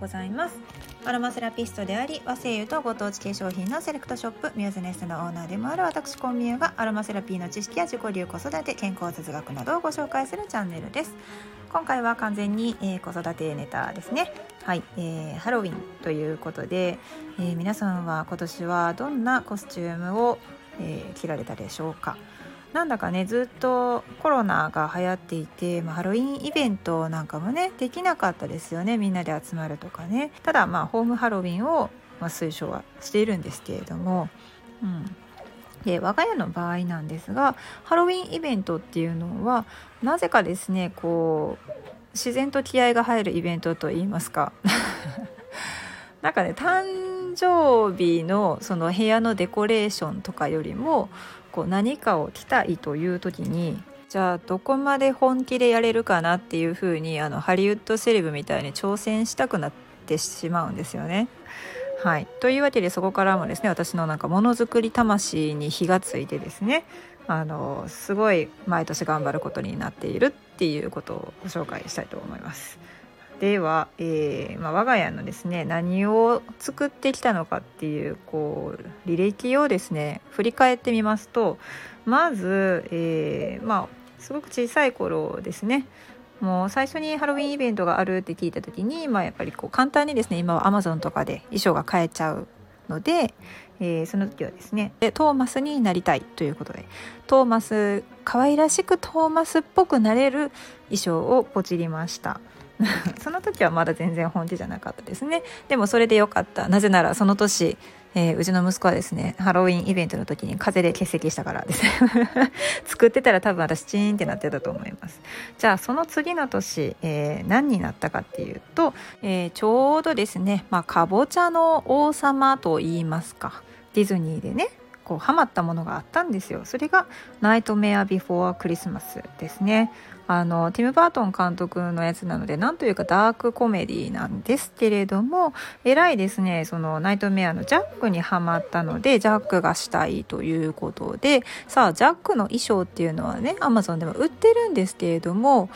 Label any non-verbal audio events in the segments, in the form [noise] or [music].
ございます。アロマセラピストであり和製油とご当地化粧品のセレクトショップミューズネスのオーナーでもある私コンミューがアロマセラピーの知識や自己流子育て健康哲学などをご紹介するチャンネルです。今回は完全に、えー、子育てネタですね。はい、えー、ハロウィンということで、えー、皆さんは今年はどんなコスチュームを、えー、着られたでしょうか？なんだかねずっとコロナが流行っていて、まあ、ハロウィンイベントなんかもねできなかったですよねみんなで集まるとかね。ただまあホームハロウィンを、まあ、推奨はしているんですけれども、うん、で我が家の場合なんですがハロウィンイベントっていうのはなぜかですねこう自然と気合が入るイベントといいますか。[laughs] なんかね誕生日のその部屋のデコレーションとかよりもこう何かを着たいという時にじゃあどこまで本気でやれるかなっていう風にあにハリウッドセレブみたいに挑戦したくなってしまうんですよね。はい、というわけでそこからもですね私のなんかものづくり魂に火がついてですねあのすごい毎年頑張ることになっているっていうことをご紹介したいと思います。では、えーまあ、我が家のですね何を作ってきたのかっていうこう履歴をですね振り返ってみますとまず、えー、まあすごく小さい頃ですねもう最初にハロウィンイベントがあるって聞いた時に、まあ、やっぱりこう簡単にですね今はアマゾンとかで衣装が買えちゃうので、えー、その時はですねでトーマスになりたいということでトーマス可愛らしくトーマスっぽくなれる衣装をポチりました。[laughs] その時はまだ全然本気じゃなかったですね。でもそれでよかった。なぜならその年えー、うちの息子はですねハロウィンイベントの時に風邪で欠席したからです。[laughs] 作ってたら多分私チーンってなってたと思います。じゃあその次の年、えー、何になったかっていうと、えー、ちょうどですねまあかぼちゃの王様と言いますか。ディズニーでねこうハマったものがあったんですよ。それが「ナイトメア・ビフォー・クリスマス」ですね。あのティム・バートン監督のやつなのでなんというかダークコメディなんですけれどもえーですねそのナイトメアのジャックにはまったのでジャックがしたいということでさあジャックの衣装っていうのはねアマゾンでも売ってるんですけれども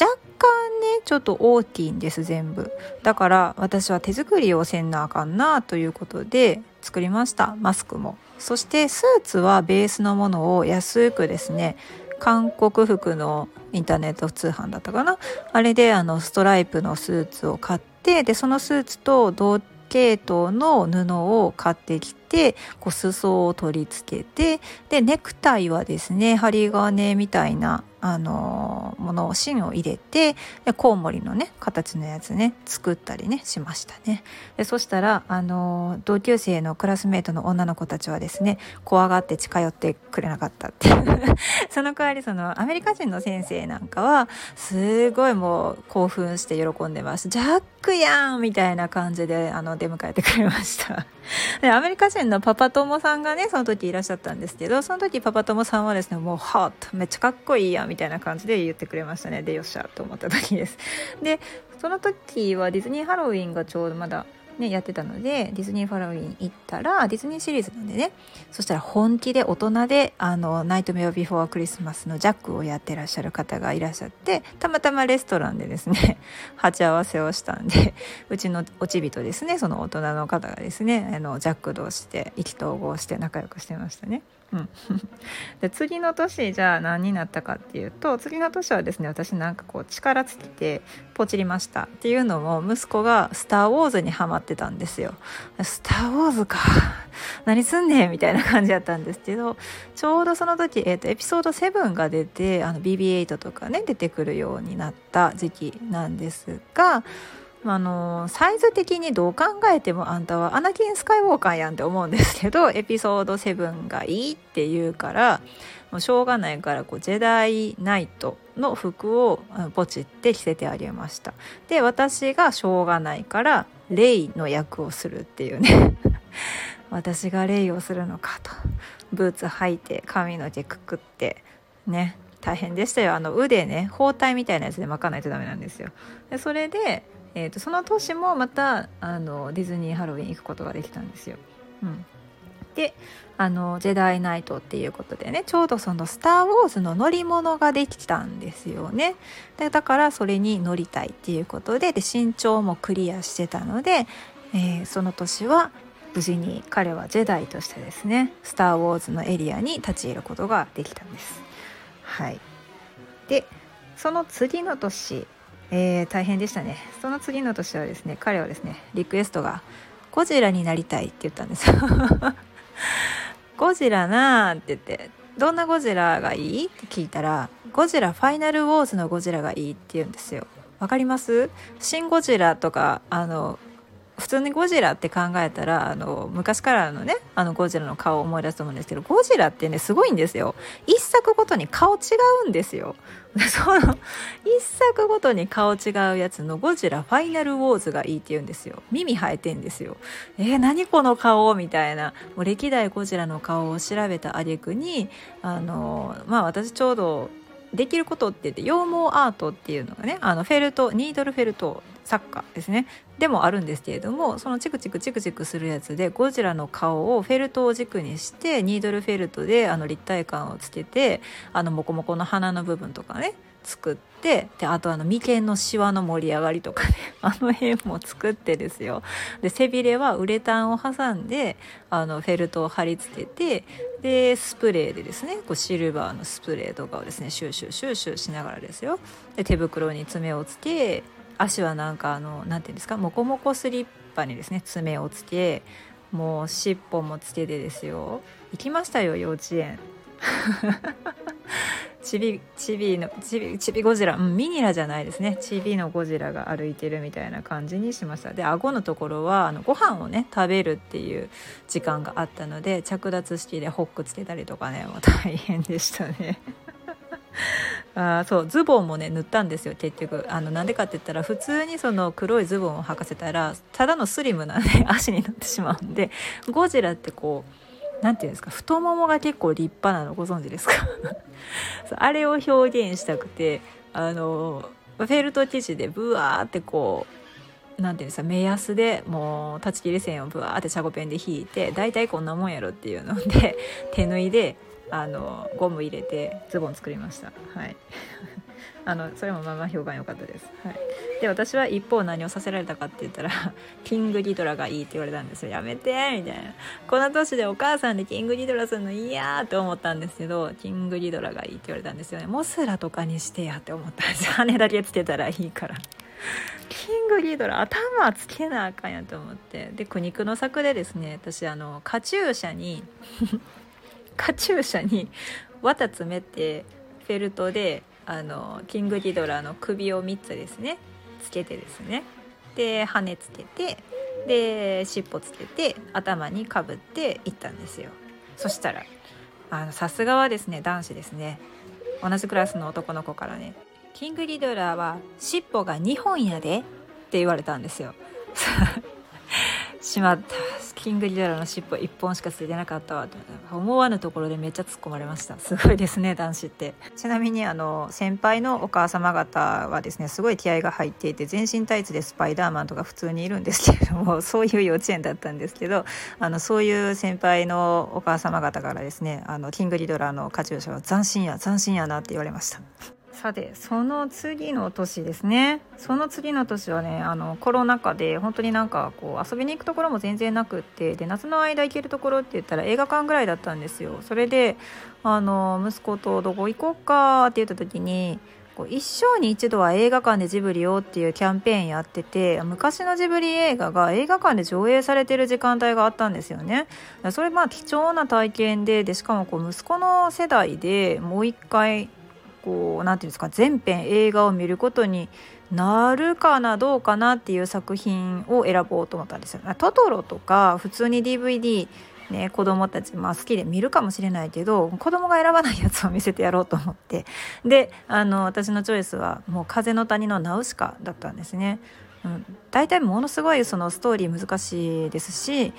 若干ねちょっと大きいんです全部。だから私は手作りをせんなあかんなということで作りました。マスクも。そしてスーツはベースのものを安くですね韓国服のインターネット通販だったかな？あれであのストライプのスーツを買ってでそのスーツと同系統の布を買ってきてこう裾を取り付けてでネクタイはですね針金みたいなあのものを芯を入れてでコウモリのね形のやつね作ったりねしましたね。でそしたらあの同級生のクラスメートの女の子たちはですね怖がって近寄ってくれなかったって。[laughs] その代わりそのアメリカ人の先生なんかはすごいもう興奮して喜んでます。ジャックやんみたいな感じであの出迎えてくれました。[laughs] でアメリカ人のパパ友さんがねその時いらっしゃったんですけどその時パパ友さんはですねもうハートめっちゃかっこいいやんみたいな感じで言ってくれましたね。でよっしゃと思った時です。でその時はディズニーハロウィンがちょうどまだね、やってたのでディズニーハロウィン行ったらディズニーシリーズなんでね。そしたら本気で大人であのナイトメアビフォークリスマスのジャックをやってらっしゃる方がいらっしゃってたまたまレストランでですね [laughs] 鉢合わせをしたんでうちのおちびとですねその大人の方がですねあのジャック同士で意気投合して仲良くしてましたね。[laughs] で次の年じゃあ何になったかっていうと次の年はですね私なんかこう力尽きてポチりましたっていうのも息子が「スター・ウォーズ」にハマってたんですよ。スター・ウォーズか [laughs] 何すんねんみたいな感じだったんですけどちょうどその時、えーと、エピソード7が出てあの BB8 とかね出てくるようになった時期なんですがあのサイズ的にどう考えてもあんたはアナキン・スカイウォーカーやんって思うんですけどエピソード7がいいって言うからもうしょうがないからこうジェダイナイトの服をポチって着せてあげました。で私がしょうがないからレイの役をするっていうね。[laughs] 私がレイをするのかと。ブーツ履いて髪の毛くくってね。大変でしたよ。あの腕ね包帯みたいなやつで巻かないとダメなんですよ。でそれでえーと、その年もまたあのディズニーハロウィン行くことができたんですよ。うんであのジェダイナイトっていうことでねちょうどその「スター・ウォーズ」の乗り物ができたんですよねでだからそれに乗りたいっていうことでで身長もクリアしてたので、えー、その年は無事に彼はジェダイとしてですね「スター・ウォーズ」のエリアに立ち入ることができたんです。はい、でその次の年、えー、大変でしたね。その次の年はですね彼はですねリクエストが「ゴジラになりたい」って言ったんですよ。[laughs] ゴジラなーって言ってどんなゴジラがいいって聞いたらゴジラファイナルウォーズのゴジラがいいって言うんですよ。わかります？シン・ゴジラとかあの普通にゴジラって考えたらあの昔からのねあのゴジラの顔を思い出すと思うんですけどゴジラってねすごいんですよ。一作ごとに顔違うんですよ。[laughs] その一作ごとに顔違うやつのゴジラファイナルウォーズがいいって言うんですよ。耳生えてんですよ。えー、何この顔みたいな。もう歴代ゴジラの顔を調べた挙句にあのまあ私ちょうどできることって言って羊毛アートっていうのがねあのフェルトニードルフェルト作家ですね。でもあるんですけれどもそのチクチクチクチクするやつでゴジラの顔をフェルトを軸にしてニードルフェルトであの立体感をつけてあのモコモコの鼻の部分とかね作ってであとあの眉間のシワの盛り上がりとかね。[laughs] あの辺も作ってですよ。で背びれはウレタンを挟んであのフェルトを貼り付けてでスプレーでですねこうシルバーのスプレーとかをですねシューシューシューシューしながらですよ。で手袋に爪をつけ足はなんかあの何て言うんですかモコモコスリッパにですね爪をつけもう尻尾もつけてですよ。行きましたよ幼稚園。ちびちびのちびちびゴジラ、うん、ミニラじゃないですね。ちびのゴジラが歩いてるみたいな感じにしました。で顎のところはあのご飯をね食べるっていう時間があったので着脱式でホックつけたりとかねもう大変でしたね。[laughs] あそうズボンもね塗ったんですよ。結局あのなんでかって言ったら普通にその黒いズボンを履かせたらただのスリムな、ね、足になってしまうんでゴジラってこう何て言うんですか？太ももが結構立派なのご存知ですか？[laughs] あれを表現したくてあのフェルト生地でブワーってこう何て言うんですか目安でもう断ち切り線をブワーってチャゴペンで引いて大体こんなもんやろっていうので手縫いであのゴム入れてズボン作りました。はい。あのそれもまあまあ評判良かったです、はい、で私は一方何をさせられたかって言ったら [laughs] キングギドラがいいって言われたんですよ。やめてみたいな。この年でお母さんでキングギドラするの嫌って思ったんですけどキングギドラがいいって言われたんですよね。モスラとかにしてやって思ったんです羽だけつけたらいいから。キングギドラ頭つけなあかんやと思って。で苦肉の策でですね私あのカチューシャに [laughs] カチューシャに綿詰めてフェルトであのキングギドラの首を3つですね。つけてですね。で羽つけてで尻尾つけて頭にかぶって行ったんですよ。そしたらあのさすがはですね男子ですね。同じクラスの男の子からね「キングギドラは尻尾が2本やで」って言われたんですよ。しまった。キングリドラの尻尾1本しかついてなかったわ。と思わぬところでめっちゃ突っ込まれました。すごいですね男子って。ちなみにあの先輩のお母様方はですねすごい気合が入っていて全身タイツでスパイダーマンとか普通にいるんですけれども [laughs] そういう幼稚園だったんですけどあのそういう先輩のお母様方からですねあのキングリドラのカチューシャは斬新や斬新やなって言われました。さてその次の年ですね。その次の年はねあのコロナ禍で本当になんかこう遊びに行くところも全然なくってで夏の間行けるところって言ったら映画館ぐらいだったんですよ。それであの息子とどこ行こうかって言った時にこう一生に一度は映画館でジブリをっていうキャンペーンやってて昔のジブリ映画が映画館で上映されてる時間帯があったんですよね。それまあ貴重な体験ででしかもこう息子の世代でもう一回こう何て言うんですか全編映画を見ることになるかなどうかなっていう作品を選ぼうと思ったんですよ。トトロとか普通に DVD ね、子供たち、まあ、好きで見るかもしれないけど子供が選ばないやつを見せてやろうと思ってであの私のチョイスはもう「風の谷のナウシカ」だったんですね。うん、大体ものすごいそのストーリー難しいですし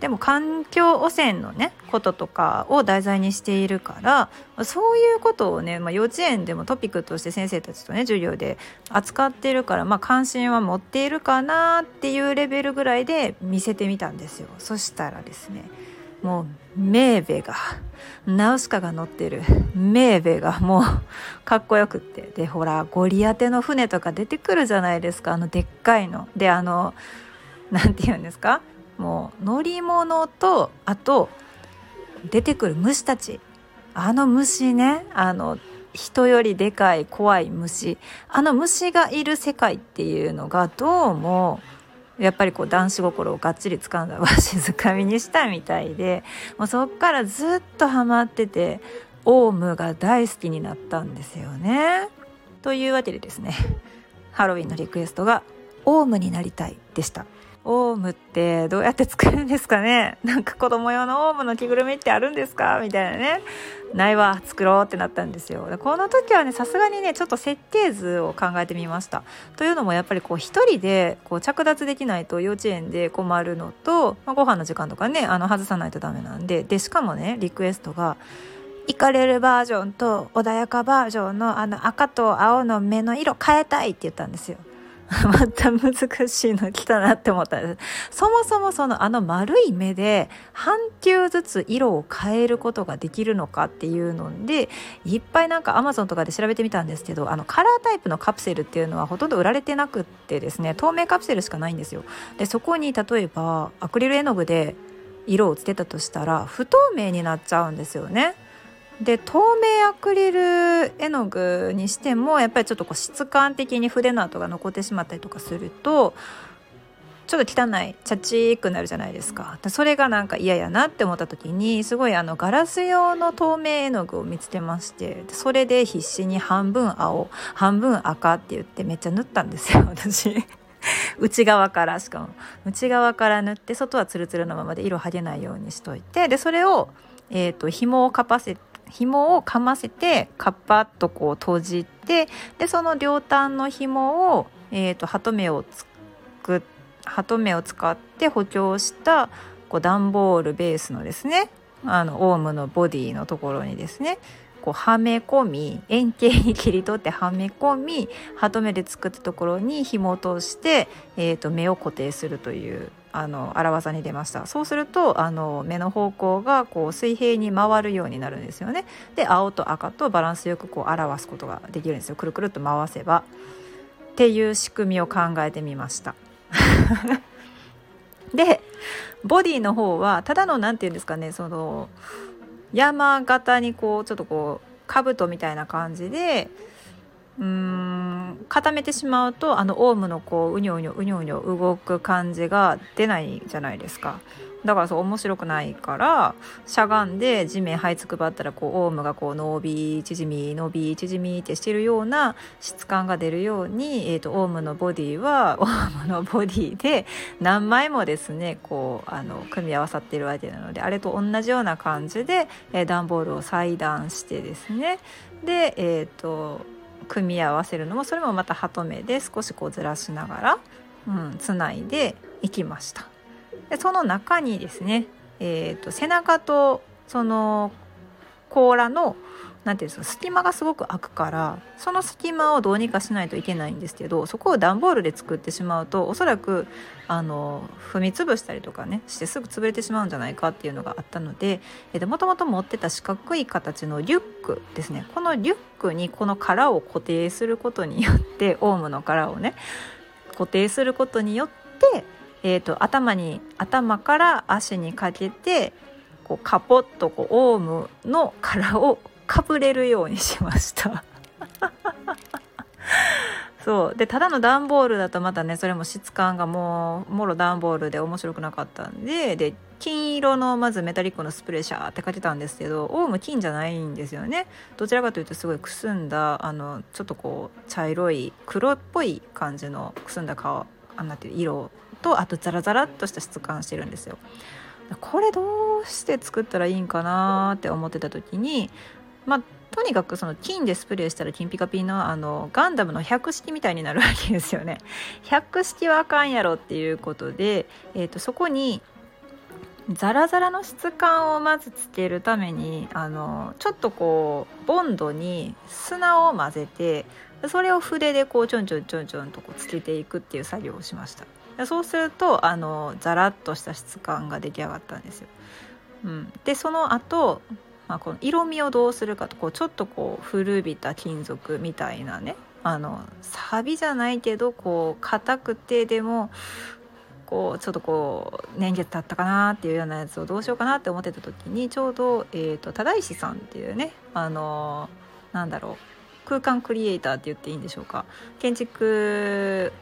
でも環境汚染のねこととかを題材にしているからそういうことをね、まあ、幼稚園でもトピックとして先生たちとね授業で扱ってるから、まあ、関心は持っているかなっていうレベルぐらいで見せてみたんですよ。そしたらですねもうメーベがナウシカが乗ってるメーベがもうかっこよくって。でほらゴリアテの船とか出てくるじゃないですか。あのでっかいの。であの何て言うんですか？もう乗り物とあと出てくる虫たちあの虫ねあの人よりでかい怖い虫あの虫がいる世界っていうのがどうもやっぱりこう男子心をがっちり掴んだわしづかみにしたみたいでもうそっからずっとハマっててオウムが大好きになったんですよね。というわけでですねハロウィンのリクエストが「オウムになりたい」でした。オウムってどうやって作るんですかね？なんか子供用のオウムの着ぐるみってあるんですか？みたいなね。ないわ作ろうってなったんですよ。でこの時はねさすがにねちょっと設計図を考えてみました。というのもやっぱりこう一人でこう着脱できないと幼稚園で困るのと、まあ、ご飯の時間とかねあの外さないとダメなんで。でしかもねリクエストが行かれるバージョンと穏やかバージョンのあの赤と青の目の色変えたいって言ったんですよ。[laughs] また難しいの来たなって思ったんです。そもそもそのあの丸い目で半球ずつ色を変えることができるのかっていうのでいっぱいなんかアマゾンとかで調べてみたんですけどあのカラータイプのカプセルっていうのはほとんど売られてなくってですね透明カプセルしかないんですよ。でそこに例えばアクリル絵の具で色をつけたとしたら不透明になっちゃうんですよね。で透明アクリル絵の具にしてもやっぱりちょっとこう質感的に筆の跡が残ってしまったりとかするとちょっと汚いチャチくなるじゃないですか。それがなんか嫌やなって思った時にすごいあのガラス用の透明絵の具を見つけましてそれで必死に半分青半分赤って言ってめっちゃ塗ったんですよ [laughs] 私。内側からしかも。内側から塗って外はツルツルのままで色はげないようにしといてでそれを、えーと、紐をかぱせ紐をかませてカッパッとこう閉じてでその両端の紐を、えーと、ハトメを作っハトメを使って補強したこう段ボールベースのですねあのオウムのボディのところにですねこうはめ込み円形に切り取ってはめ込みハトメで作ったところに紐を通して、えーと目を固定するというあの荒技に出ました。そうするとあの目の方向がこう水平に回るようになるんですよね。で青と赤とバランスよくこう表すことができるんですよ。くるくるっと回せば。っていう仕組みを考えてみました。[laughs] でボディの方はただの何て言うんですかねその山形にこうちょっとこう兜みたいな感じでうん固めてしまうとあのオウムのこううにょうにょうにょうにょ動く感じが出ないじゃないですか。だからそう面白くないからしゃがんで地面這いつくばったらこうオウムがこう伸び縮み伸び縮みってしてるような質感が出るように、えーと、オウムのボディは [laughs] オウムのボディで何枚もですねこうあの組み合わさってるわけなのであれと同じような感じで、えー、段ボールを裁断してですね。でえっ、ー、と組み合わせるのもそれもまたハト目で少しこうずらしながら、うん、つないでいきました。でその中にですね、えーと、背中とその甲羅の何て言うんですか隙間がすごく開くからその隙間をどうにかしないといけないんですけどそこを段ボールで作ってしまうとおそらくあの踏み潰したりとかねしてすぐ潰れてしまうんじゃないかっていうのがあったのでもともと持ってた四角い形のリュックですね。このリュックにこの殻を固定することによってオウムの殻をね固定することによって、えーと、頭に頭から足にかけてこうカポッとこうオウムの殻をかぶれるようにしました。[laughs] そう。でただの段ボールだとまたねそれも質感がもうもろ段ボールで面白くなかったんでで金色のまずメタリックのスプレーシャーって書いてたんですけどオウム金じゃないんですよね。どちらかというとすごいくすんだあのちょっとこう茶色い黒っぽい感じのくすんだ顔あなんていう色とあとザラザラっとした質感してるんですよ。これどうして作ったらいいんかなって思ってた時にまあとにかくその金でスプレーしたら金ピカピのあのガンダムの100式みたいになるわけですよね。100式はあかんやろっていうことで、えーと、そこにザラザラの質感をまずつけるためにあのちょっとこうボンドに砂を混ぜてそれを筆でこうちょんちょんちょんちょんとこうつけていくっていう作業をしました。そうするとあのザラッとした質感が出来上がったんですよ。うん、でその後、まあこの色味をどうするかとこうちょっとこう古びた金属みたいなねあのサビじゃないけどこう硬くてでもこうちょっとこう年月経ったかなっていうようなやつをどうしようかなって思ってた時にちょうど、えーと、忠石さんっていうねあのなんだろう空間クリエイターって言っていいんでしょうか。建築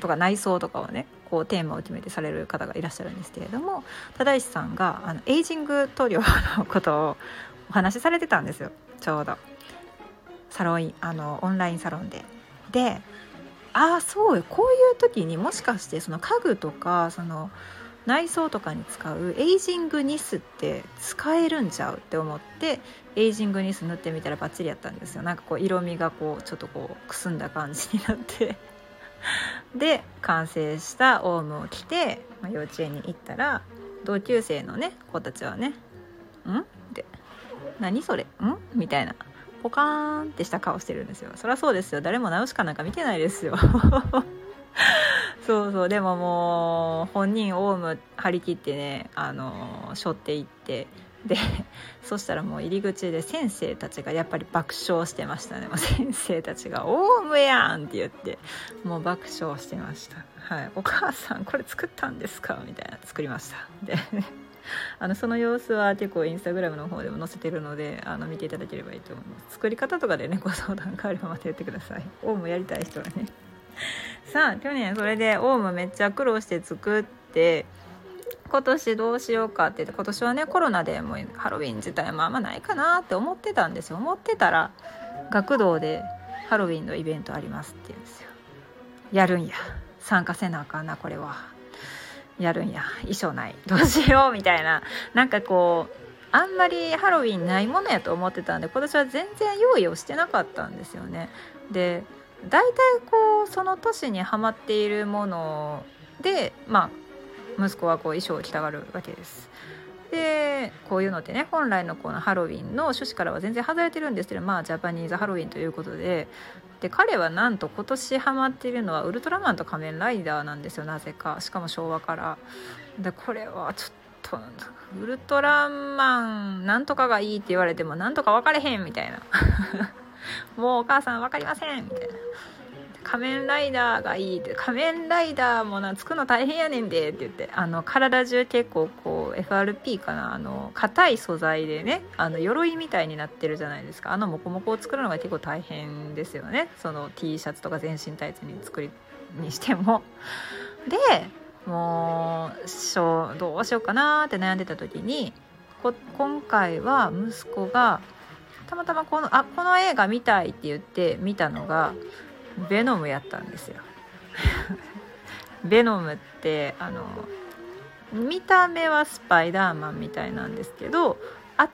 とか内装とかをねこうテーマを決めてされる方がいらっしゃるんですけれども忠石さんがあのエイジング塗料のことをお話しされてたんですよ。ちょうど。サロンあのオンラインサロンで。でああそうこういう時にもしかしてその家具とかその内装とかに使うエイジングニスって使えるんちゃうって思ってエイジングニス塗ってみたらバッチリやったんですよ。なんかこう色味がこうちょっとこうくすんだ感じになって。で完成したオウムを着て、まあ、幼稚園に行ったら同級生のね子たちはね「ん?」って「何それ？ん?」みたいなポカーンってした顔してるんですよ。そりゃそうですよ。誰もナウシカなんか見てないですよ。[laughs] そうそう。でももう本人オウム張り切ってねあの背負っていってでそしたらもう入り口で先生たちがやっぱり爆笑してましたね。もう先生たちが「オウムやん!」って言ってもう爆笑してました「はいお母さんこれ作ったんですか?」みたいな「作りました」で [laughs] あのその様子は結構インスタグラムの方でも載せてるのであの見ていただければいいと思います。作り方とかでねご相談があればまた言ってくださいオウムやりたい人はねさあ去年それでオウムめっちゃ苦労して作って今年どうしようかって言って今年はねコロナでもうハロウィン自体もあんまないかなって思ってたんですよ。思ってたら学童でハロウィンのイベントありますって言うんですよ。やるんや。参加せなあかんなこれは。やるんや。衣装ない。どうしようみたいな。なんかこうあんまりハロウィンないものやと思ってたんで今年は全然用意をしてなかったんですよね。で大体こうその年にはまっているものでまあ息子はこう衣装を着たがるわけです。でこういうのってね本来のこのハロウィンの趣旨からは全然外れてるんですけどまあジャパニーズハロウィンということで。で彼はなんと今年ハマっているのはウルトラマンと仮面ライダーなんですよなぜか。しかも昭和から。でこれはちょっとウルトラマンなんとかがいいって言われてもなんとか分かれへんみたいな。[laughs] もうお母さん分かりませんみたいな。仮面ライダーがいいって仮面ライダーもな作るの大変やねんでって言ってあの体中結構こう FRP かなあの硬い素材でねあの鎧みたいになってるじゃないですかあのモコモコを作るのが結構大変ですよねその T シャツとか全身タイツに作りにしても。でもうしょどうしようかなって悩んでた時にこ今回は息子がたまたまこのあこの映画見たいって言って見たのがベノムやったんですよ。[laughs] ベノムってあの見た目はスパイダーマンみたいなんですけど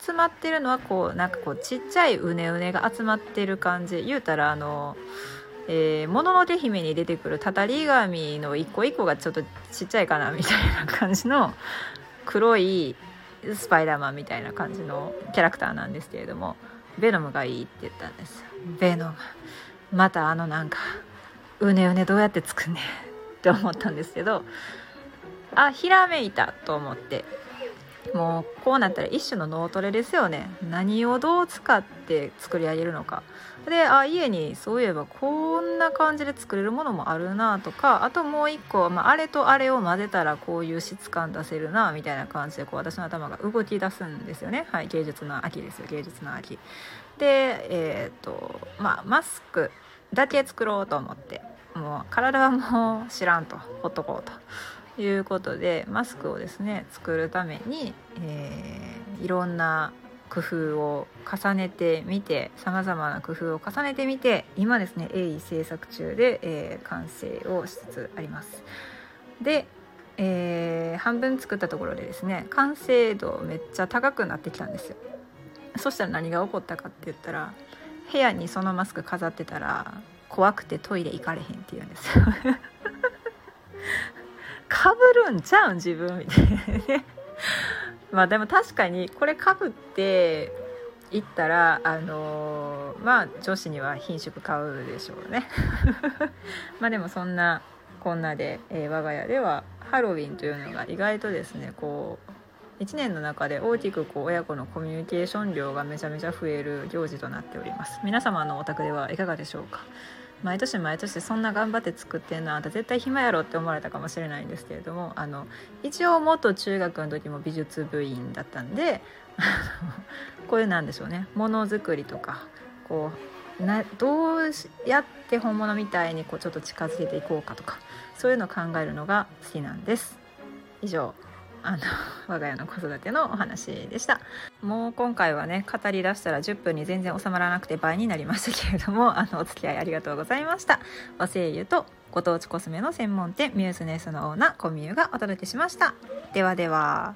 集まってるのはこうなんかこうちっちゃいうねうねが集まってる感じ。言うたらあのえー、もののけ姫に出てくるたたり紙の一個一個がちょっとちっちゃいかなみたいな感じの黒いスパイダーマンみたいな感じのキャラクターなんですけれどもベノムがいいって言ったんです。ベノム。またあのなんかうねうねどうやって作んねんって思ったんですけどあひらめいたと思って。もうこうなったら一種の脳トレですよね。何をどう使って作り上げるのか。であ家にそういえばこんな感じで作れるものもあるなとかあともう一個、まあ、あれとあれを混ぜたらこういう質感出せるなみたいな感じでこう私の頭が動き出すんですよね。はい芸術の秋ですよ芸術の秋。でえっ、とまあマスクだけ作ろうと思ってもう体はもう知らんとほっとこうということでマスクをですね作るために、えー、いろんな工夫を重ねてみてさまざまな工夫を重ねてみて今ですね鋭意制作中で、えー、完成をしつつあります。で、えー、半分作ったところでですね完成度めっちゃ高くなってきたんですよ。そしたら何が起こったかって言ったら部屋にそのマスク飾ってたら怖くてトイレ行かれへんって言うんですよ。[laughs] かぶるんちゃうん自分みたいなね。まあでも確かにこれかぶって行ったらあのー、まあ女子には品種買うでしょうね。[laughs] まあでもそんなこんなで、えー、我が家ではハロウィンというのが意外とですねこう1年の中で大きくこう親子のコミュニケーション量がめちゃめちゃ増える行事となっております。皆様のお宅ではいかがでしょうか？毎年毎年そんな頑張って作ってんのあんた絶対暇やろって思われたかもしれないんですけれどもあの一応元中学の時も美術部員だったんで [laughs] こういうなんでしょうね。ものづくりとかこうなどうやって本物みたいにこうちょっと近づけていこうかとかそういうのを考えるのが好きなんです。以上。あの我が家の子育てのお話でした。もう今回はね語りだしたら10分に全然収まらなくて倍になりましたけれども [laughs] あのお付き合いありがとうございました。和製油とご当地コスメの専門店ミューズネスのオーナーコミューがお届けしました。ではでは。